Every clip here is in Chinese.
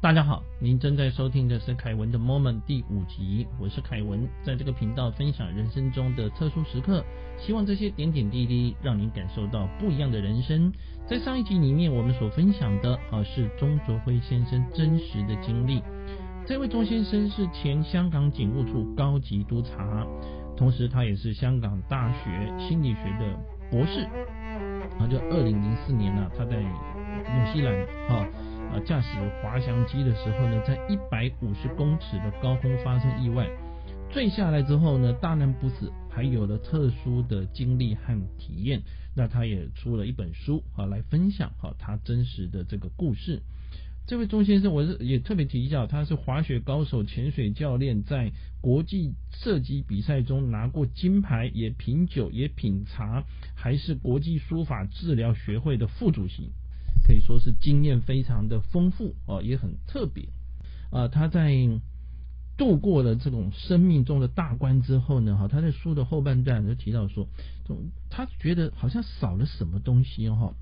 大家好，您正在收听的是凯文的 Moment 第五集，我是凯文，在这个频道分享人生中的特殊时刻，希望这些点点滴滴让您感受到不一样的人生。在上一集里面，我们所分享的啊是钟卓辉先生真实的经历。这位钟先生是前香港警务处高级督察，同时他也是香港大学心理学的博士。啊，就二零零四年呢，他在纽西兰哈。啊，驾驶滑翔机的时候呢，在一百五十公尺的高空发生意外，坠下来之后呢，大难不死，还有了特殊的经历和体验。那他也出了一本书啊，来分享哈他真实的这个故事。这位钟先生，我是也特别提一下，他是滑雪高手、潜水教练，在国际射击比赛中拿过金牌，也品酒也品茶，还是国际书法治疗学会的副主席。可以说是经验非常的丰富哦，也很特别啊。他在度过了这种生命中的大关之后呢，哈，他在书的后半段就提到说，他觉得好像少了什么东西哈。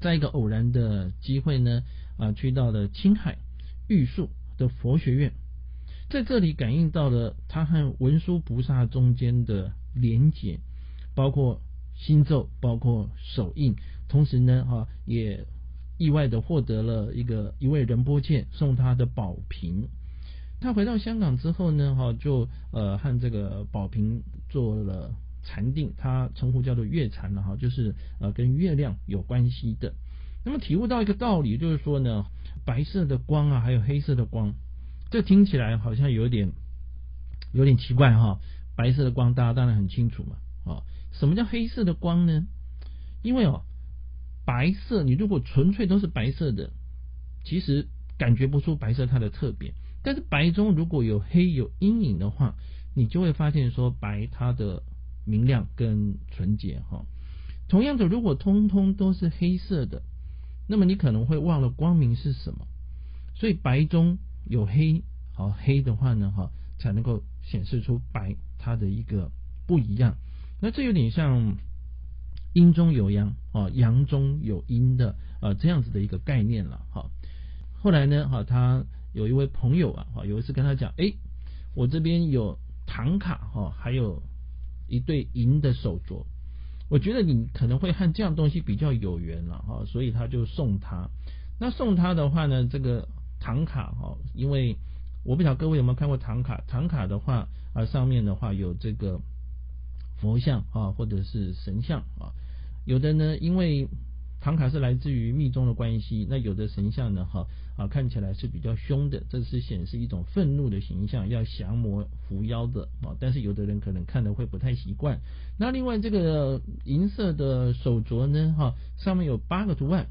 在一个偶然的机会呢，啊，去到了青海玉树的佛学院，在这里感应到了他和文殊菩萨中间的连结，包括心咒，包括手印，同时呢，哈，也。意外的获得了一个一位仁波切送他的宝瓶，他回到香港之后呢，哈就呃和这个宝瓶做了禅定，他称呼叫做月禅了哈，就是呃跟月亮有关系的。那么体悟到一个道理，就是说呢，白色的光啊，还有黑色的光，这听起来好像有点有点奇怪哈。白色的光大家当然很清楚嘛，啊，什么叫黑色的光呢？因为哦。白色，你如果纯粹都是白色的，其实感觉不出白色它的特别。但是白中如果有黑有阴影的话，你就会发现说白它的明亮跟纯洁哈。同样的，如果通通都是黑色的，那么你可能会忘了光明是什么。所以白中有黑，好黑的话呢哈，才能够显示出白它的一个不一样。那这有点像。阴中有阳啊，阳中有阴的啊，这样子的一个概念了哈。后来呢，哈，他有一位朋友啊，哈，有一次跟他讲，哎，我这边有唐卡哈，还有一对银的手镯，我觉得你可能会和这样东西比较有缘了哈，所以他就送他。那送他的话呢，这个唐卡哈，因为我不晓得各位有没有看过唐卡，唐卡的话啊，上面的话有这个佛像啊，或者是神像啊。有的呢，因为唐卡是来自于密宗的关系，那有的神像呢，哈啊看起来是比较凶的，这是显示一种愤怒的形象，要降魔伏妖的啊。但是有的人可能看的会不太习惯。那另外这个银色的手镯呢，哈上面有八个图案，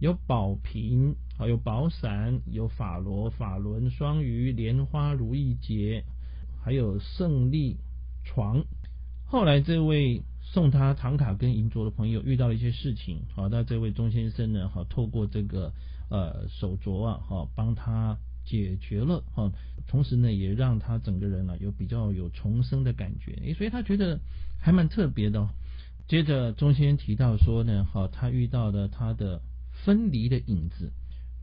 有宝瓶，还有宝伞，有法螺、法轮、双鱼、莲花、如意结，还有胜利床。后来这位。送他唐卡跟银镯的朋友遇到了一些事情，好，那这位钟先生呢，好，透过这个呃手镯啊，好，帮他解决了，哈，同时呢，也让他整个人呢有比较有重生的感觉，诶，所以他觉得还蛮特别的。接着钟先生提到说呢，好，他遇到了他的分离的影子，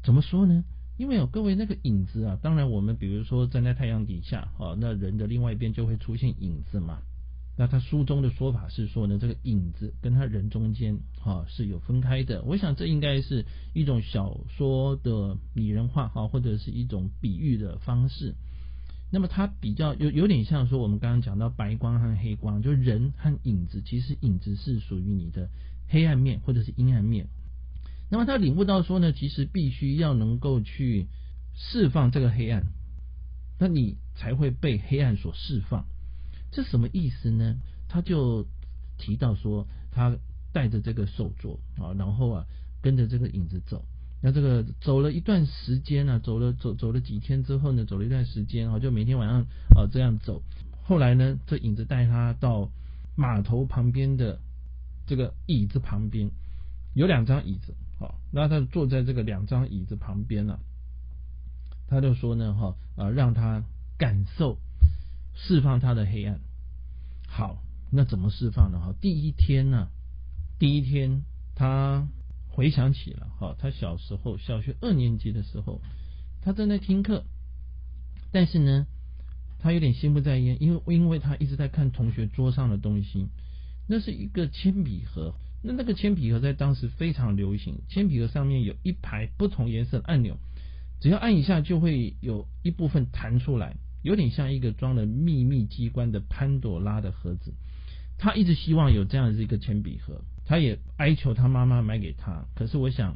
怎么说呢？因为有各位那个影子啊，当然我们比如说站在太阳底下，好，那人的另外一边就会出现影子嘛。那他书中的说法是说呢，这个影子跟他人中间哈是有分开的。我想这应该是一种小说的拟人化哈，或者是一种比喻的方式。那么它比较有有点像说我们刚刚讲到白光和黑光，就人和影子，其实影子是属于你的黑暗面或者是阴暗面。那么他领悟到说呢，其实必须要能够去释放这个黑暗，那你才会被黑暗所释放。这什么意思呢？他就提到说，他带着这个手镯啊，然后啊跟着这个影子走。那这个走了一段时间呢，走了走走了几天之后呢，走了一段时间啊，就每天晚上啊这样走。后来呢，这影子带他到码头旁边的这个椅子旁边，有两张椅子，好，那他坐在这个两张椅子旁边了。他就说呢，哈啊，让他感受。释放他的黑暗。好，那怎么释放呢？哈，第一天呢，第一天他回想起了哈，他小时候小学二年级的时候，他正在听课，但是呢，他有点心不在焉，因为因为他一直在看同学桌上的东西，那是一个铅笔盒。那那个铅笔盒在当时非常流行，铅笔盒上面有一排不同颜色的按钮，只要按一下就会有一部分弹出来，有点像一个装了秘密机关的潘朵拉的盒子。他一直希望有这样的一个铅笔盒，他也哀求他妈妈买给他。可是我想，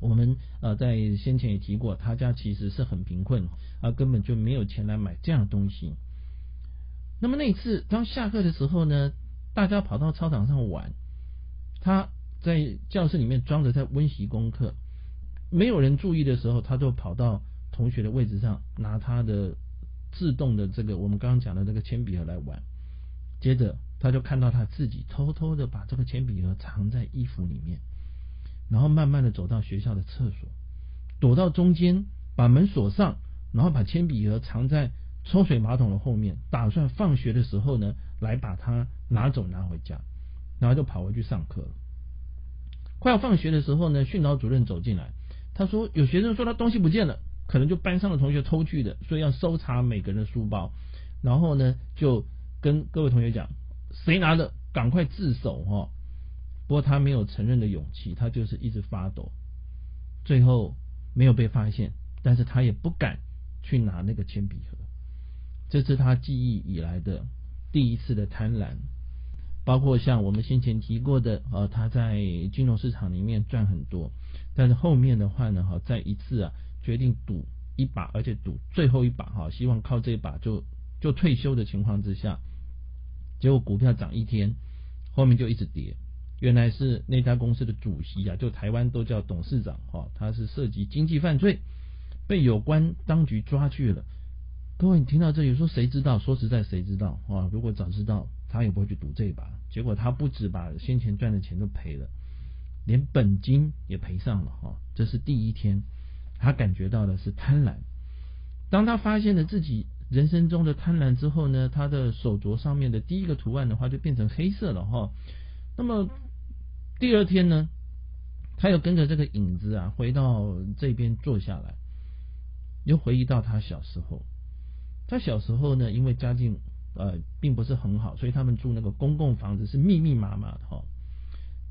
我们呃在先前也提过，他家其实是很贫困，啊根本就没有钱来买这样的东西。那么那次当下课的时候呢，大家跑到操场上玩。他在教室里面装着在温习功课，没有人注意的时候，他就跑到同学的位置上，拿他的自动的这个我们刚刚讲的这个铅笔盒来玩。接着他就看到他自己偷偷的把这个铅笔盒藏在衣服里面，然后慢慢的走到学校的厕所，躲到中间，把门锁上，然后把铅笔盒藏在抽水马桶的后面，打算放学的时候呢，来把它拿走拿回家。然后就跑回去上课了。快要放学的时候呢，训导主任走进来，他说有学生说他东西不见了，可能就班上的同学偷去的，所以要搜查每个人的书包。然后呢，就跟各位同学讲，谁拿的，赶快自首哈。不过他没有承认的勇气，他就是一直发抖。最后没有被发现，但是他也不敢去拿那个铅笔盒。这是他记忆以来的第一次的贪婪。包括像我们先前提过的，呃，他在金融市场里面赚很多，但是后面的话呢，哈，在一次啊决定赌一把，而且赌最后一把，哈，希望靠这一把就就退休的情况之下，结果股票涨一天，后面就一直跌。原来是那家公司的主席啊，就台湾都叫董事长，哈，他是涉及经济犯罪，被有关当局抓去了。各位，你听到这里说谁知道？说实在，谁知道啊？如果早知道。他也不会去赌这一把，结果他不止把先前赚的钱都赔了，连本金也赔上了哈。这是第一天，他感觉到的是贪婪。当他发现了自己人生中的贪婪之后呢，他的手镯上面的第一个图案的话就变成黑色了哈。那么第二天呢，他又跟着这个影子啊回到这边坐下来，又回忆到他小时候。他小时候呢，因为家境。呃，并不是很好，所以他们住那个公共房子是密密麻麻的哈。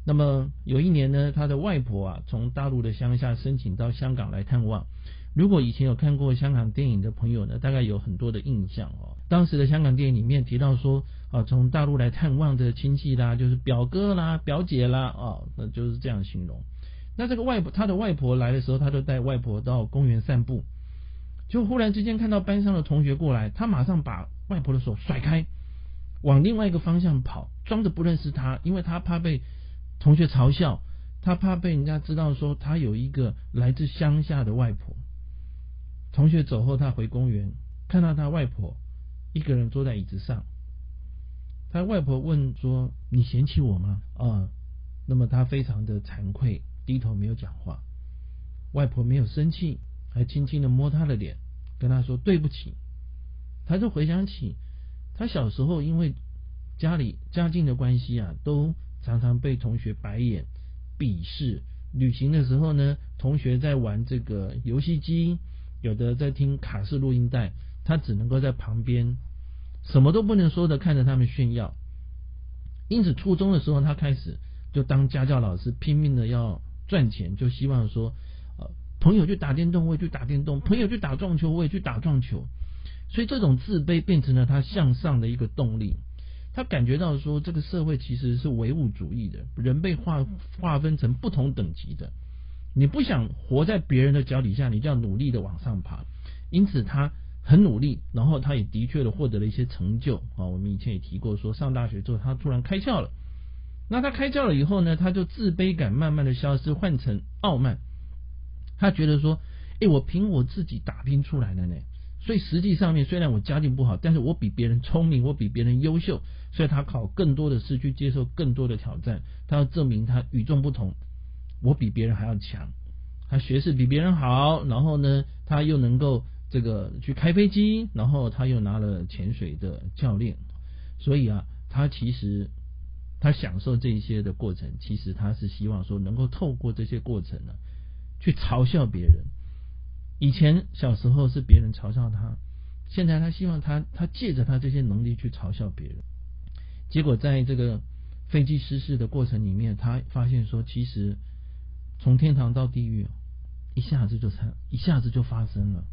那么有一年呢，他的外婆啊从大陆的乡下申请到香港来探望。如果以前有看过香港电影的朋友呢，大概有很多的印象哦。当时的香港电影里面提到说啊，从大陆来探望的亲戚啦，就是表哥啦、表姐啦啊，那就是这样形容。那这个外婆，他的外婆来的时候，他就带外婆到公园散步。就忽然之间看到班上的同学过来，他马上把外婆的手甩开，往另外一个方向跑，装着不认识他，因为他怕被同学嘲笑，他怕被人家知道说他有一个来自乡下的外婆。同学走后，他回公园，看到他外婆一个人坐在椅子上。他外婆问说：“你嫌弃我吗？”啊，那么他非常的惭愧，低头没有讲话。外婆没有生气。还轻轻的摸他的脸，跟他说对不起。他就回想起他小时候，因为家里家境的关系啊，都常常被同学白眼、鄙视。旅行的时候呢，同学在玩这个游戏机，有的在听卡式录音带，他只能够在旁边，什么都不能说的看着他们炫耀。因此，初中的时候，他开始就当家教老师，拼命的要赚钱，就希望说。呃朋友去打电动，我也去打电动；朋友去打撞球，我也去打撞球。所以这种自卑变成了他向上的一个动力。他感觉到说，这个社会其实是唯物主义的，人被划划分成不同等级的。你不想活在别人的脚底下，你就要努力的往上爬。因此他很努力，然后他也的确的获得了一些成就啊。我们以前也提过，说上大学之后他突然开窍了。那他开窍了以后呢，他就自卑感慢慢的消失，换成傲慢。他觉得说，哎，我凭我自己打拼出来的呢，所以实际上面虽然我家境不好，但是我比别人聪明，我比别人优秀，所以他考更多的试去接受更多的挑战，他要证明他与众不同，我比别人还要强，他学识比别人好，然后呢，他又能够这个去开飞机，然后他又拿了潜水的教练，所以啊，他其实他享受这些的过程，其实他是希望说能够透过这些过程呢。去嘲笑别人，以前小时候是别人嘲笑他，现在他希望他他借着他这些能力去嘲笑别人。结果在这个飞机失事的过程里面，他发现说，其实从天堂到地狱，一下子就成，一下子就发生了。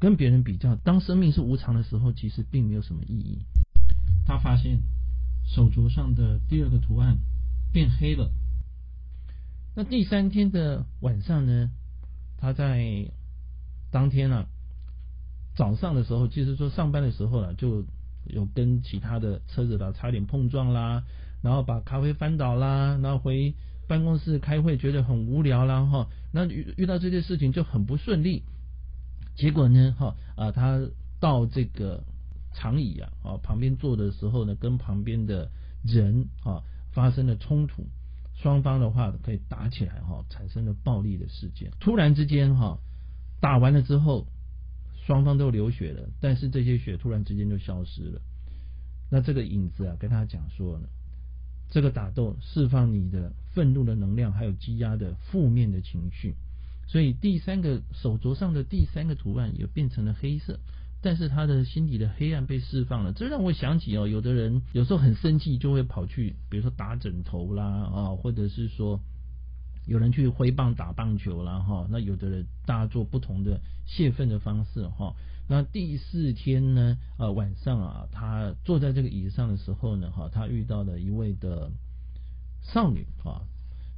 跟别人比较，当生命是无常的时候，其实并没有什么意义。他发现手镯上的第二个图案变黑了。那第三天的晚上呢？他在当天啊早上的时候，其实说上班的时候啊，就有跟其他的车子啦差点碰撞啦，然后把咖啡翻倒啦，然后回办公室开会觉得很无聊啦哈。那遇遇到这些事情就很不顺利。结果呢，哈啊，他到这个长椅啊，啊旁边坐的时候呢，跟旁边的人啊发生了冲突，双方的话可以打起来哈，产生了暴力的事件。突然之间哈，打完了之后，双方都流血了，但是这些血突然之间就消失了。那这个影子啊，跟他讲说呢，这个打斗释放你的愤怒的能量，还有积压的负面的情绪。所以第三个手镯上的第三个图案也变成了黑色，但是他的心底的黑暗被释放了。这让我想起哦，有的人有时候很生气，就会跑去，比如说打枕头啦啊，或者是说有人去挥棒打棒球啦哈。那有的人大家做不同的泄愤的方式哈。那第四天呢，呃晚上啊，他坐在这个椅子上的时候呢，哈，他遇到了一位的少女啊。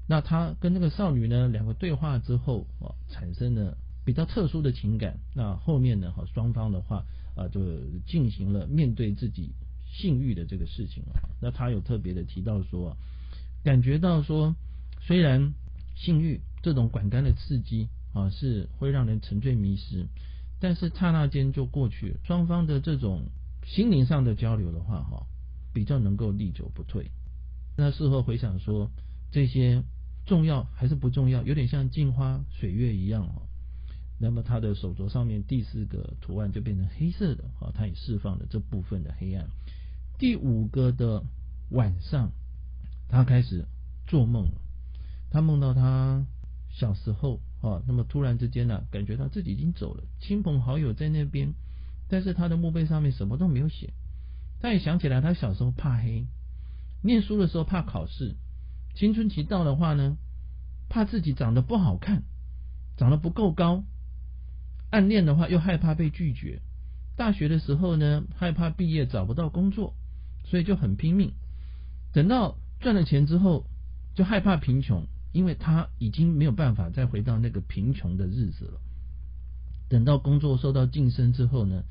那他跟那个少女呢，两个对话之后啊，产生了比较特殊的情感。那后面呢，哈，双方的话啊，就进行了面对自己性欲的这个事情啊。那他有特别的提到说，感觉到说，虽然性欲这种管干的刺激啊，是会让人沉醉迷失，但是刹那间就过去了。双方的这种心灵上的交流的话，哈，比较能够历久不退。那事后回想说，这些。重要还是不重要？有点像镜花水月一样哦。那么他的手镯上面第四个图案就变成黑色的啊，他也释放了这部分的黑暗。第五个的晚上，他开始做梦了。他梦到他小时候啊，那么突然之间呢，感觉到自己已经走了，亲朋好友在那边，但是他的墓碑上面什么都没有写。他也想起来，他小时候怕黑，念书的时候怕考试。青春期到的话呢，怕自己长得不好看，长得不够高，暗恋的话又害怕被拒绝。大学的时候呢，害怕毕业找不到工作，所以就很拼命。等到赚了钱之后，就害怕贫穷，因为他已经没有办法再回到那个贫穷的日子了。等到工作受到晋升之后呢，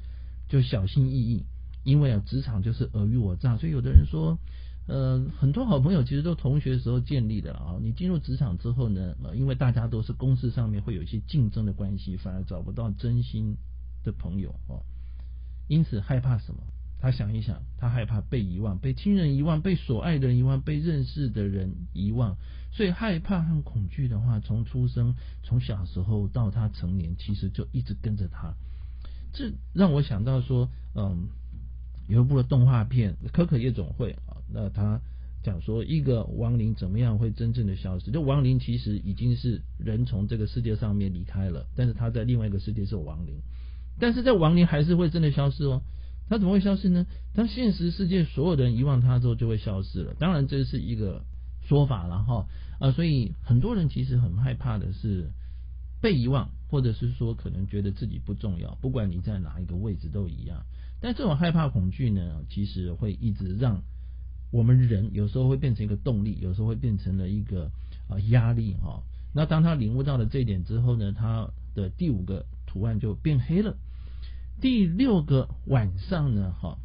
就小心翼翼，因为啊，职场就是尔虞我诈，所以有的人说。呃，很多好朋友其实都同学时候建立的啊。你进入职场之后呢，呃，因为大家都是公司上面会有一些竞争的关系，反而找不到真心的朋友哦。因此害怕什么？他想一想，他害怕被遗忘，被亲人遗忘，被所爱的人遗忘，被认识的人遗忘。所以害怕和恐惧的话，从出生，从小时候到他成年，其实就一直跟着他。这让我想到说，嗯，有一部的动画片《可可夜总会》。那他讲说，一个亡灵怎么样会真正的消失？就亡灵其实已经是人从这个世界上面离开了，但是他在另外一个世界是亡灵，但是在亡灵还是会真的消失哦。他怎么会消失呢？当现实世界所有的人遗忘他之后，就会消失了。当然这是一个说法了哈啊，所以很多人其实很害怕的是被遗忘，或者是说可能觉得自己不重要，不管你在哪一个位置都一样。但这种害怕恐惧呢，其实会一直让。我们人有时候会变成一个动力，有时候会变成了一个啊压力哈。那当他领悟到了这一点之后呢，他的第五个图案就变黑了。第六个晚上呢，哈，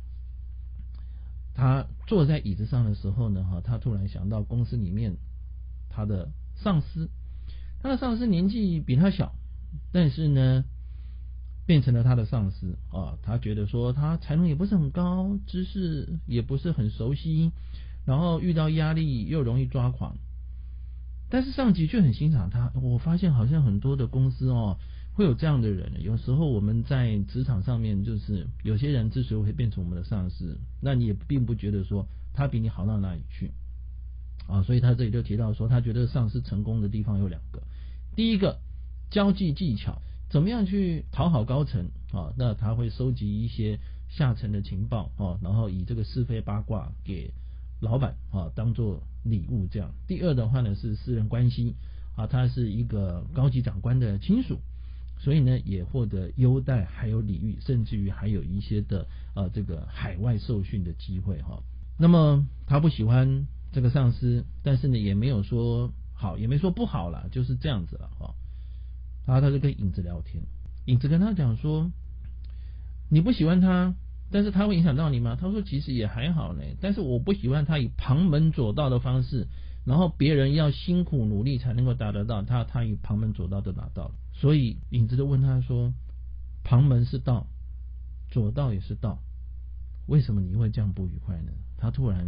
他坐在椅子上的时候呢，哈，他突然想到公司里面他的上司，他的上司年纪比他小，但是呢。变成了他的上司啊，他觉得说他才能也不是很高，知识也不是很熟悉，然后遇到压力又容易抓狂，但是上级却很欣赏他。我发现好像很多的公司哦会有这样的人，有时候我们在职场上面就是有些人之所以会变成我们的上司，那你也并不觉得说他比你好到哪里去啊，所以他这里就提到说，他觉得上司成功的地方有两个，第一个交际技巧。怎么样去讨好高层啊？那他会收集一些下层的情报啊，然后以这个是非八卦给老板啊当做礼物这样。第二的话呢是私人关系啊，他是一个高级长官的亲属，所以呢也获得优待，还有礼遇，甚至于还有一些的呃这个海外受训的机会哈。那么他不喜欢这个上司，但是呢也没有说好，也没说不好了，就是这样子了哈。然后他就跟影子聊天，影子跟他讲说：“你不喜欢他，但是他会影响到你吗？”他说：“其实也还好呢，但是我不喜欢他以旁门左道的方式，然后别人要辛苦努力才能够达得到，他他以旁门左道都拿到了。所以影子就问他说：‘旁门是道，左道也是道，为什么你会这样不愉快呢？’他突然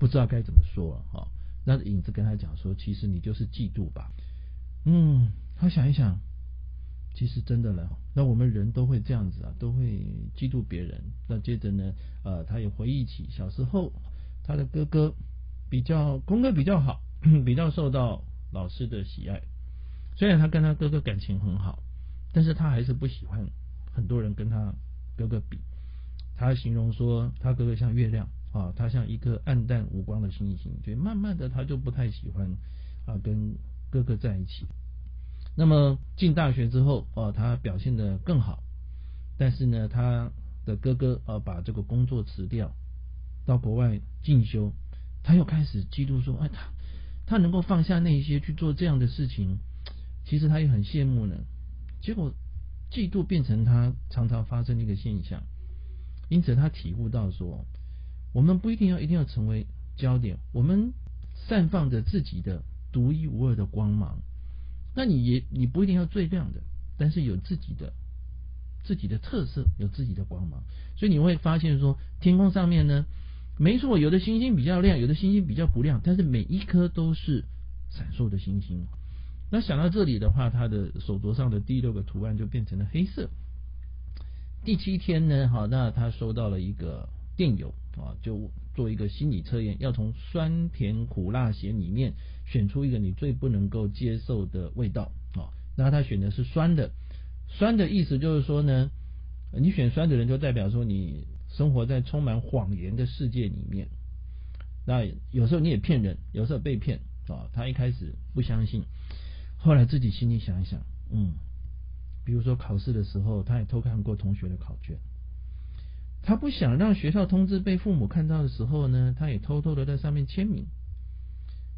不知道该怎么说了哈。那影子跟他讲说：‘其实你就是嫉妒吧。’嗯。”他想一想，其实真的了。那我们人都会这样子啊，都会嫉妒别人。那接着呢，呃，他也回忆起小时候，他的哥哥比较功课比较好，比较受到老师的喜爱。虽然他跟他哥哥感情很好，但是他还是不喜欢很多人跟他哥哥比。他形容说，他哥哥像月亮啊，他像一颗暗淡无光的星星。所以慢慢的，他就不太喜欢啊跟哥哥在一起。那么进大学之后，哦，他表现的更好，但是呢，他的哥哥啊把这个工作辞掉，到国外进修，他又开始嫉妒说，哎，他他能够放下那些去做这样的事情，其实他也很羡慕呢。结果嫉妒变成他常常发生的一个现象，因此他体悟到说，我们不一定要一定要成为焦点，我们散放着自己的独一无二的光芒。那你也你不一定要最亮的，但是有自己的自己的特色，有自己的光芒，所以你会发现说，天空上面呢，没错，有的星星比较亮，有的星星比较不亮，但是每一颗都是闪烁的星星。那想到这里的话，他的手镯上的第六个图案就变成了黑色。第七天呢，好，那他收到了一个电邮啊，就做一个心理测验，要从酸甜苦辣咸里面。选出一个你最不能够接受的味道啊，那他选的是酸的，酸的意思就是说呢，你选酸的人就代表说你生活在充满谎言的世界里面，那有时候你也骗人，有时候被骗啊。他一开始不相信，后来自己心里想一想，嗯，比如说考试的时候，他也偷看过同学的考卷，他不想让学校通知被父母看到的时候呢，他也偷偷的在上面签名。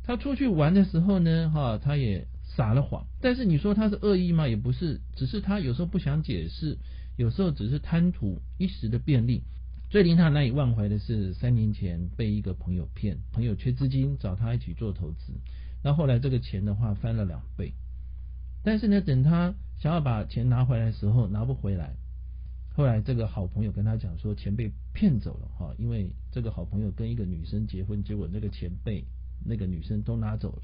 他出去玩的时候呢，哈，他也撒了谎。但是你说他是恶意吗？也不是，只是他有时候不想解释，有时候只是贪图一时的便利。最令他难以忘怀的是，三年前被一个朋友骗，朋友缺资金找他一起做投资，那后来这个钱的话翻了两倍。但是呢，等他想要把钱拿回来的时候，拿不回来。后来这个好朋友跟他讲说，钱被骗走了，哈，因为这个好朋友跟一个女生结婚，结果那个钱被。那个女生都拿走了，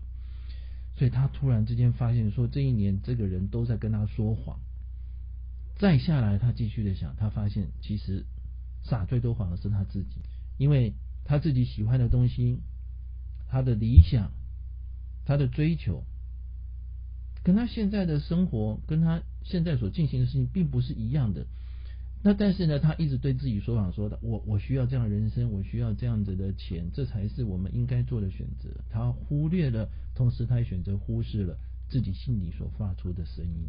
所以他突然之间发现说，这一年这个人都在跟他说谎。再下来，他继续的想，他发现其实撒最多谎的是他自己，因为他自己喜欢的东西，他的理想，他的追求，跟他现在的生活，跟他现在所进行的事情，并不是一样的。那但是呢，他一直对自己说谎，说的我我需要这样人生，我需要这样子的钱，这才是我们应该做的选择。他忽略了，同时他也选择忽视了自己心里所发出的声音。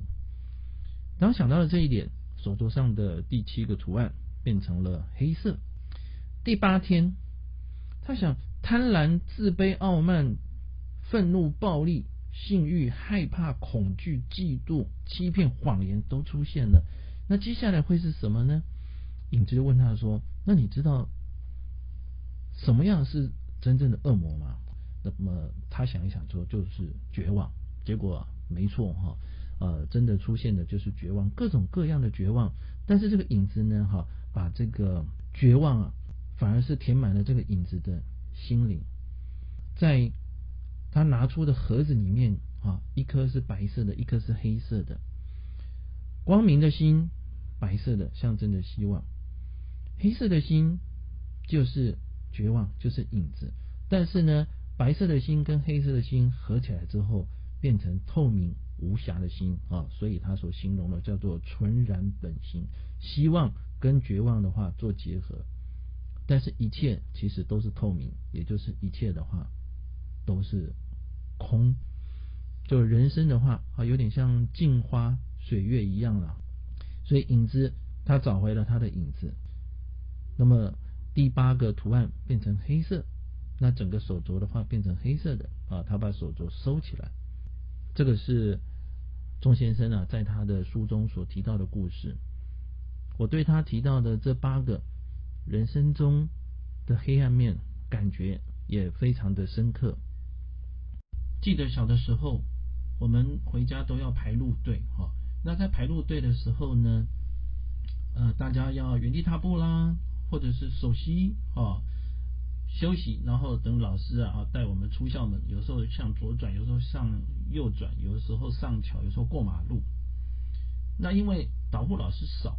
当想到了这一点，手镯上的第七个图案变成了黑色。第八天，他想贪婪、自卑、傲慢、愤怒、暴力、性欲、害怕、恐惧、嫉妒、欺骗、谎言都出现了。那接下来会是什么呢？影子就问他说：“那你知道什么样是真正的恶魔吗？”那么他想一想说：“就是绝望。”结果没错哈，呃，真的出现的就是绝望，各种各样的绝望。但是这个影子呢，哈，把这个绝望啊，反而是填满了这个影子的心灵。在他拿出的盒子里面啊，一颗是白色的，一颗是黑色的。光明的心，白色的象征着希望；黑色的心就是绝望，就是影子。但是呢，白色的心跟黑色的心合起来之后，变成透明无瑕的心啊，所以他所形容的叫做纯然本心，希望跟绝望的话做结合，但是一切其实都是透明，也就是一切的话都是空，就人生的话啊，有点像镜花水月一样了，所以影子他找回了他的影子，那么第八个图案变成黑色，那整个手镯的话变成黑色的啊，他把手镯收起来。这个是钟先生啊，在他的书中所提到的故事。我对他提到的这八个人生中的黑暗面，感觉也非常的深刻。记得小的时候，我们回家都要排路队哈。那在排路队的时候呢，呃，大家要原地踏步啦，或者是手吸啊。休息，然后等老师啊带我们出校门。有时候向左转，有时候向右转，有的时候上桥，有时候过马路。那因为导护老师少，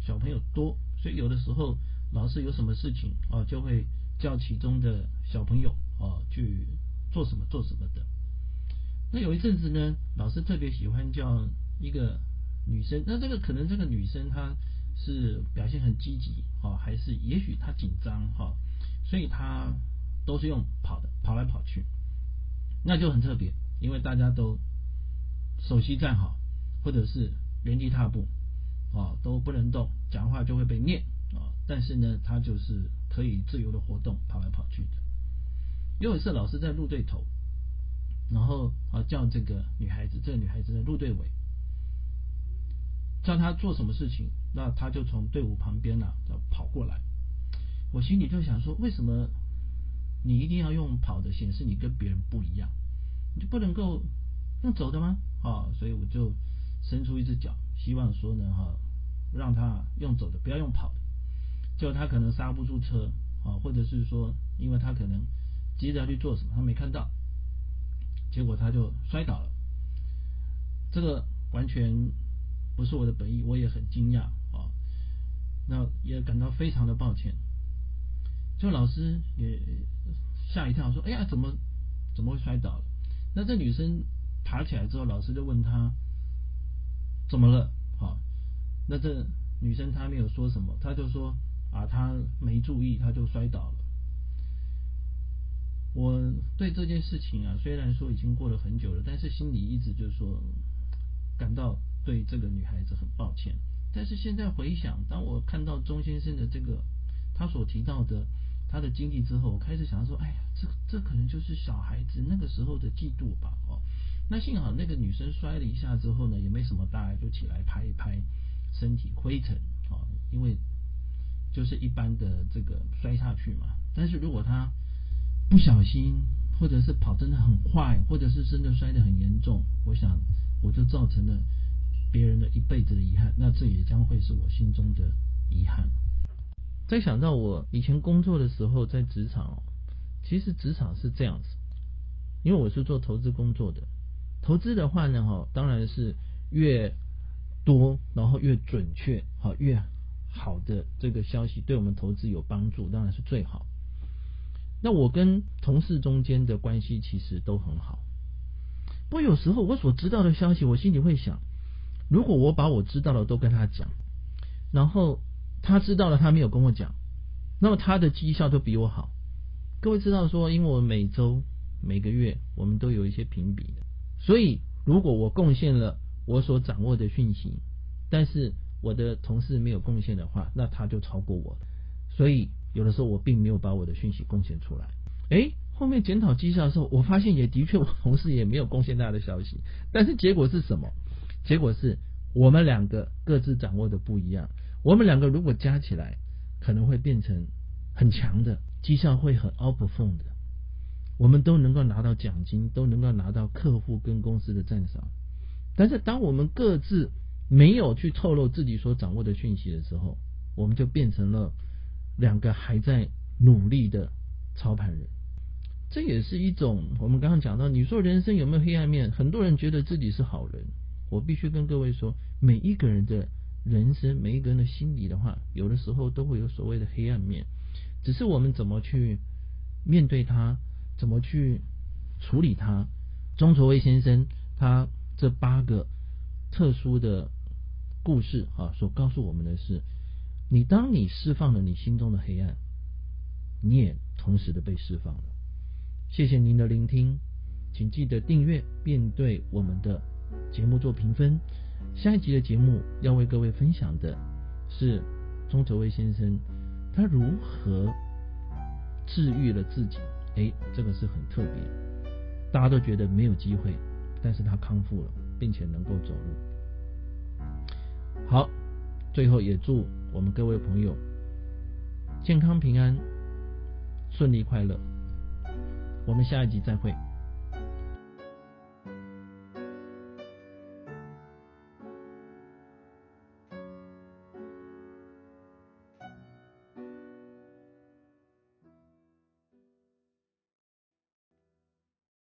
小朋友多，所以有的时候老师有什么事情啊，就会叫其中的小朋友啊去做什么做什么的。那有一阵子呢，老师特别喜欢叫一个女生。那这个可能这个女生她是表现很积极啊，还是也许她紧张哈？所以她都是用跑的，跑来跑去，那就很特别，因为大家都手膝站好，或者是原地踏步，啊，都不能动，讲话就会被念啊。但是呢，他就是可以自由的活动，跑来跑去的。有一次老师在路对头，然后啊叫这个女孩子，这个女孩子在路队尾，叫他做什么事情，那他就从队伍旁边呢，就跑过来。我心里就想说，为什么你一定要用跑的显示你跟别人不一样？你就不能够用走的吗？啊，所以我就伸出一只脚，希望说呢，哈，让他用走的，不要用跑的。结果他可能刹不住车啊，或者是说，因为他可能急着要去做什么，他没看到，结果他就摔倒了。这个完全不是我的本意，我也很惊讶啊，那也感到非常的抱歉。就老师也吓一跳，说：“哎呀，怎么怎么会摔倒了？”那这女生爬起来之后，老师就问她怎么了？好，那这女生她没有说什么，她就说：“啊，她没注意，她就摔倒了。”我对这件事情啊，虽然说已经过了很久了，但是心里一直就是说感到对这个女孩子很抱歉。但是现在回想，当我看到钟先生的这个他所提到的。他的经历之后，我开始想说，哎呀，这这可能就是小孩子那个时候的嫉妒吧，哦，那幸好那个女生摔了一下之后呢，也没什么大碍，就起来拍一拍身体灰尘，哦，因为就是一般的这个摔下去嘛。但是如果他不小心，或者是跑真的很快，或者是真的摔得很严重，我想我就造成了别人的一辈子的遗憾，那这也将会是我心中的遗憾。再想到我以前工作的时候，在职场哦，其实职场是这样子，因为我是做投资工作的，投资的话呢，哈，当然是越多，然后越准确，好越好的这个消息，对我们投资有帮助，当然是最好。那我跟同事中间的关系其实都很好，不过有时候我所知道的消息，我心里会想，如果我把我知道的都跟他讲，然后。他知道了，他没有跟我讲，那么他的绩效都比我好。各位知道说，因为我每周、每个月我们都有一些评比的，所以如果我贡献了我所掌握的讯息，但是我的同事没有贡献的话，那他就超过我。所以有的时候我并没有把我的讯息贡献出来。诶，后面检讨绩效的时候，我发现也的确我同事也没有贡献他的消息，但是结果是什么？结果是我们两个各自掌握的不一样。我们两个如果加起来，可能会变成很强的绩效，会很 outperform 的。我们都能够拿到奖金，都能够拿到客户跟公司的赞赏。但是，当我们各自没有去透露自己所掌握的讯息的时候，我们就变成了两个还在努力的操盘人。这也是一种我们刚刚讲到，你说人生有没有黑暗面？很多人觉得自己是好人。我必须跟各位说，每一个人的。人生每一个人的心理的话，有的时候都会有所谓的黑暗面，只是我们怎么去面对它，怎么去处理它。钟卓威先生他这八个特殊的故事啊，所告诉我们的是：你当你释放了你心中的黑暗，你也同时的被释放了。谢谢您的聆听，请记得订阅面对我们的节目做评分。下一集的节目要为各位分享的是钟哲威先生他如何治愈了自己。哎，这个是很特别，大家都觉得没有机会，但是他康复了，并且能够走路。好，最后也祝我们各位朋友健康平安、顺利快乐。我们下一集再会。